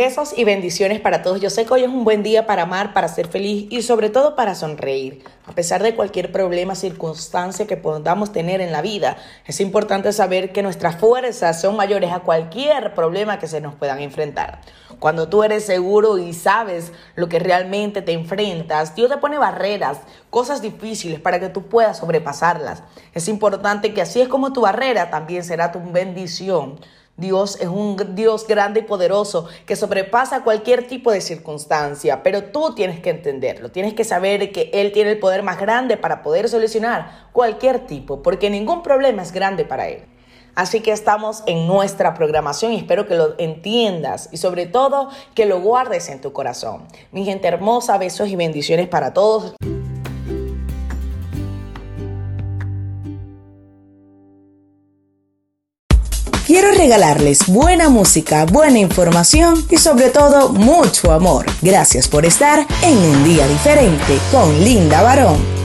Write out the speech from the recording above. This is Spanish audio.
Besos y bendiciones para todos. Yo sé que hoy es un buen día para amar, para ser feliz y sobre todo para sonreír. A pesar de cualquier problema, circunstancia que podamos tener en la vida, es importante saber que nuestras fuerzas son mayores a cualquier problema que se nos puedan enfrentar. Cuando tú eres seguro y sabes lo que realmente te enfrentas, Dios te pone barreras, cosas difíciles para que tú puedas sobrepasarlas. Es importante que así es como tu barrera también será tu bendición Dios es un Dios grande y poderoso que sobrepasa cualquier tipo de circunstancia, pero tú tienes que entenderlo, tienes que saber que Él tiene el poder más grande para poder solucionar cualquier tipo, porque ningún problema es grande para Él. Así que estamos en nuestra programación y espero que lo entiendas y sobre todo que lo guardes en tu corazón. Mi gente hermosa, besos y bendiciones para todos. Quiero regalarles buena música, buena información y sobre todo mucho amor. Gracias por estar en un día diferente con Linda Barón.